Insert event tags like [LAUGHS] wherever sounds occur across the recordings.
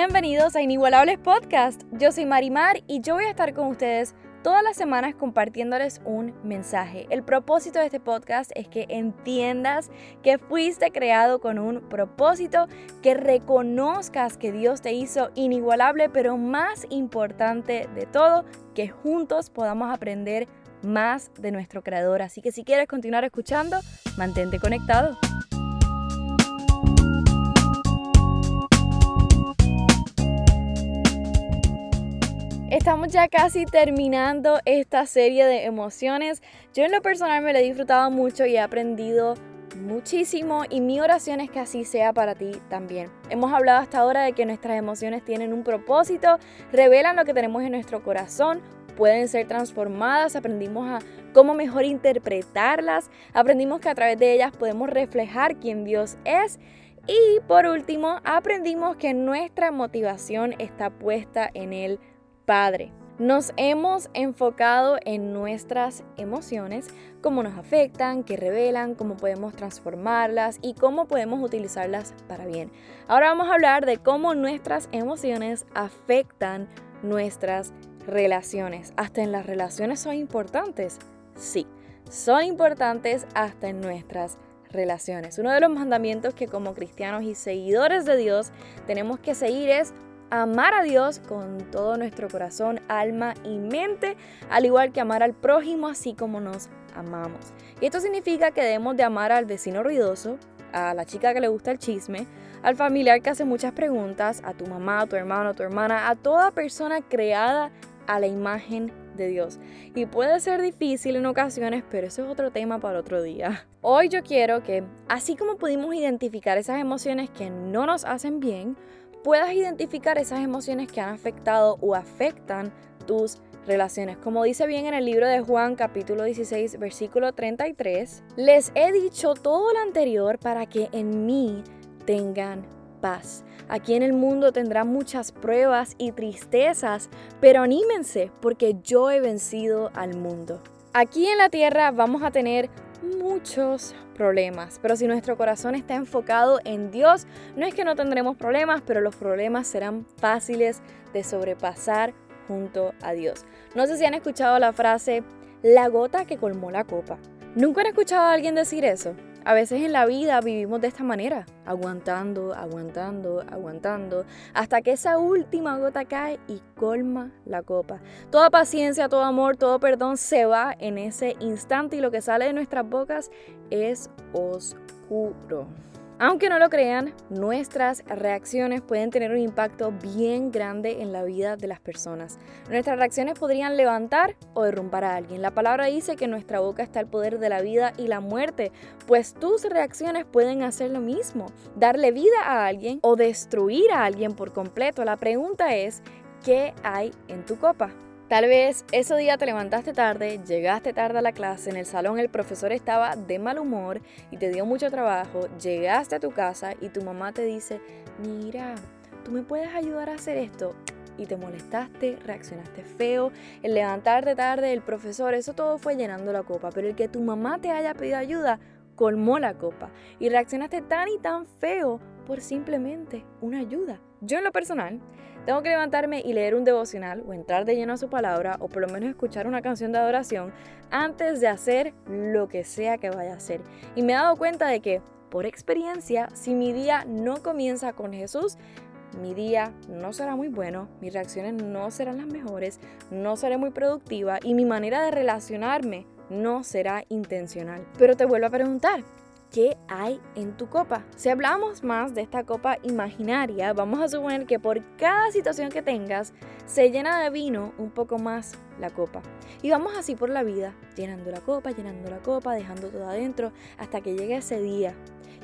Bienvenidos a Inigualables Podcast. Yo soy Marimar y yo voy a estar con ustedes todas las semanas compartiéndoles un mensaje. El propósito de este podcast es que entiendas que fuiste creado con un propósito, que reconozcas que Dios te hizo inigualable, pero más importante de todo, que juntos podamos aprender más de nuestro creador. Así que si quieres continuar escuchando, mantente conectado. Estamos ya casi terminando esta serie de emociones. Yo en lo personal me la he disfrutado mucho y he aprendido muchísimo y mi oración es que así sea para ti también. Hemos hablado hasta ahora de que nuestras emociones tienen un propósito, revelan lo que tenemos en nuestro corazón, pueden ser transformadas, aprendimos a cómo mejor interpretarlas, aprendimos que a través de ellas podemos reflejar quién Dios es y por último aprendimos que nuestra motivación está puesta en el Padre. Nos hemos enfocado en nuestras emociones, cómo nos afectan, qué revelan, cómo podemos transformarlas y cómo podemos utilizarlas para bien. Ahora vamos a hablar de cómo nuestras emociones afectan nuestras relaciones. ¿Hasta en las relaciones son importantes? Sí, son importantes hasta en nuestras relaciones. Uno de los mandamientos que como cristianos y seguidores de Dios tenemos que seguir es amar a Dios con todo nuestro corazón, alma y mente, al igual que amar al prójimo así como nos amamos. Y esto significa que debemos de amar al vecino ruidoso, a la chica que le gusta el chisme, al familiar que hace muchas preguntas, a tu mamá, a tu hermano, a tu hermana, a toda persona creada a la imagen de Dios. Y puede ser difícil en ocasiones, pero eso es otro tema para otro día. Hoy yo quiero que, así como pudimos identificar esas emociones que no nos hacen bien, puedas identificar esas emociones que han afectado o afectan tus relaciones. Como dice bien en el libro de Juan capítulo 16 versículo 33, les he dicho todo lo anterior para que en mí tengan paz. Aquí en el mundo tendrán muchas pruebas y tristezas, pero anímense porque yo he vencido al mundo. Aquí en la tierra vamos a tener muchos problemas, pero si nuestro corazón está enfocado en Dios, no es que no tendremos problemas, pero los problemas serán fáciles de sobrepasar junto a Dios. No sé si han escuchado la frase, la gota que colmó la copa. ¿Nunca han escuchado a alguien decir eso? A veces en la vida vivimos de esta manera, aguantando, aguantando, aguantando, hasta que esa última gota cae y colma la copa. Toda paciencia, todo amor, todo perdón se va en ese instante y lo que sale de nuestras bocas es oscuro. Aunque no lo crean, nuestras reacciones pueden tener un impacto bien grande en la vida de las personas. Nuestras reacciones podrían levantar o derrumbar a alguien. La palabra dice que en nuestra boca está el poder de la vida y la muerte, pues tus reacciones pueden hacer lo mismo, darle vida a alguien o destruir a alguien por completo. La pregunta es, ¿qué hay en tu copa? Tal vez ese día te levantaste tarde, llegaste tarde a la clase, en el salón el profesor estaba de mal humor y te dio mucho trabajo, llegaste a tu casa y tu mamá te dice, mira, tú me puedes ayudar a hacer esto. Y te molestaste, reaccionaste feo, el levantarte tarde, el profesor, eso todo fue llenando la copa, pero el que tu mamá te haya pedido ayuda colmó la copa y reaccionaste tan y tan feo por simplemente una ayuda. Yo en lo personal tengo que levantarme y leer un devocional o entrar de lleno a su palabra o por lo menos escuchar una canción de adoración antes de hacer lo que sea que vaya a hacer. Y me he dado cuenta de que, por experiencia, si mi día no comienza con Jesús, mi día no será muy bueno, mis reacciones no serán las mejores, no seré muy productiva y mi manera de relacionarme no será intencional. Pero te vuelvo a preguntar, qué hay en tu copa. Si hablamos más de esta copa imaginaria, vamos a suponer que por cada situación que tengas, se llena de vino un poco más la copa. Y vamos así por la vida, llenando la copa, llenando la copa, dejando todo adentro, hasta que llegue ese día.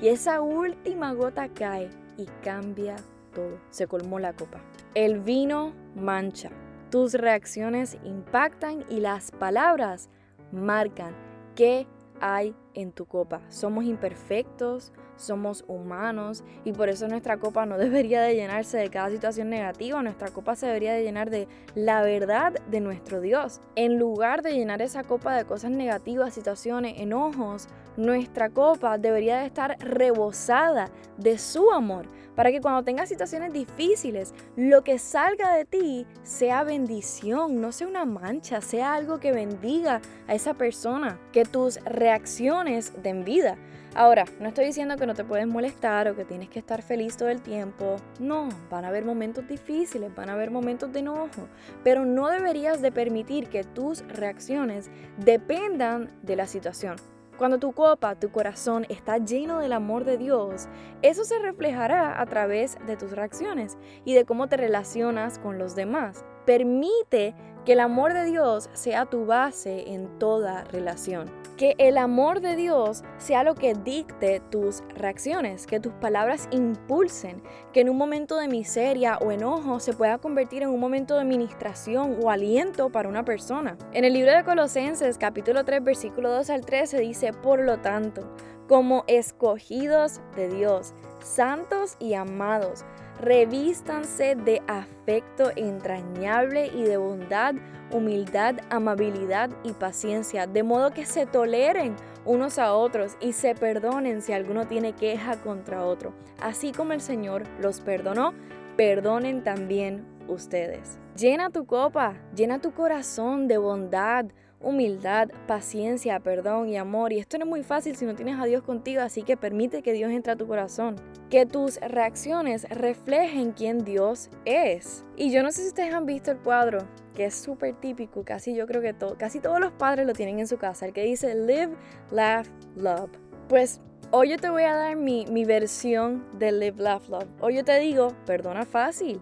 Y esa última gota cae y cambia todo. Se colmó la copa. El vino mancha. Tus reacciones impactan y las palabras marcan qué hay en tu copa. Somos imperfectos, somos humanos y por eso nuestra copa no [LAUGHS] debería de llenarse de cada situación negativa, nuestra copa se debería de llenar de la verdad de nuestro Dios. En lugar de llenar esa copa de cosas negativas, situaciones, enojos, nuestra copa debería de estar rebosada de su amor, para que cuando tengas situaciones difíciles, lo que salga de ti sea bendición, no sea una mancha, sea algo que bendiga a esa persona, que tus reacciones den vida. Ahora, no estoy diciendo que no te puedes molestar o que tienes que estar feliz todo el tiempo. No, van a haber momentos difíciles, van a haber momentos de enojo, pero no deberías de permitir que tus reacciones dependan de la situación. Cuando tu copa, tu corazón está lleno del amor de Dios, eso se reflejará a través de tus reacciones y de cómo te relacionas con los demás. Permite que el amor de Dios sea tu base en toda relación. Que el amor de Dios sea lo que dicte tus reacciones, que tus palabras impulsen, que en un momento de miseria o enojo se pueda convertir en un momento de ministración o aliento para una persona. En el libro de Colosenses capítulo 3 versículo 2 al 13 dice, por lo tanto, como escogidos de Dios, santos y amados, revístanse de afecto entrañable y de bondad, humildad, amabilidad y paciencia, de modo que se toleren unos a otros y se perdonen si alguno tiene queja contra otro. Así como el Señor los perdonó, perdonen también ustedes. Llena tu copa, llena tu corazón de bondad, humildad, paciencia, perdón y amor. Y esto no es muy fácil si no tienes a Dios contigo, así que permite que Dios entre a tu corazón. Que tus reacciones reflejen quién Dios es. Y yo no sé si ustedes han visto el cuadro, que es súper típico, casi yo creo que casi todos los padres lo tienen en su casa, el que dice Live, Laugh, Love. Pues hoy yo te voy a dar mi, mi versión de Live, Laugh, Love. Hoy yo te digo, perdona fácil,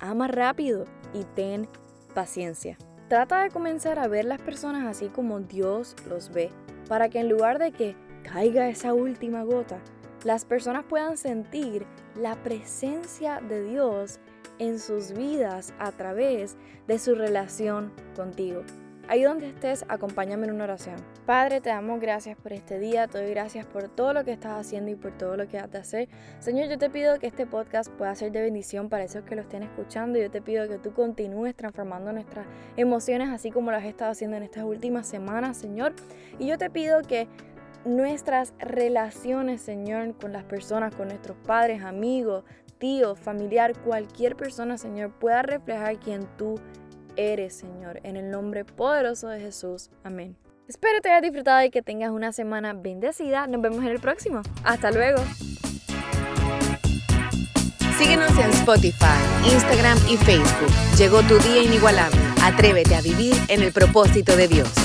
ama rápido y ten paciencia. Trata de comenzar a ver las personas así como Dios los ve, para que en lugar de que caiga esa última gota, las personas puedan sentir la presencia de Dios en sus vidas a través de su relación contigo. Ahí donde estés, acompáñame en una oración. Padre, te damos gracias por este día, te doy gracias por todo lo que estás haciendo y por todo lo que has de hacer. Señor, yo te pido que este podcast pueda ser de bendición para esos que lo estén escuchando. Yo te pido que tú continúes transformando nuestras emociones así como lo has estado haciendo en estas últimas semanas, Señor. Y yo te pido que nuestras relaciones, Señor, con las personas, con nuestros padres, amigos, tíos, familiar, cualquier persona, Señor, pueda reflejar quien tú eres eres, Señor. En el nombre poderoso de Jesús. Amén. Espero te hayas disfrutado y que tengas una semana bendecida. Nos vemos en el próximo. Hasta luego. Síguenos en Spotify, Instagram y Facebook. Llegó tu día inigualable. Atrévete a vivir en el propósito de Dios.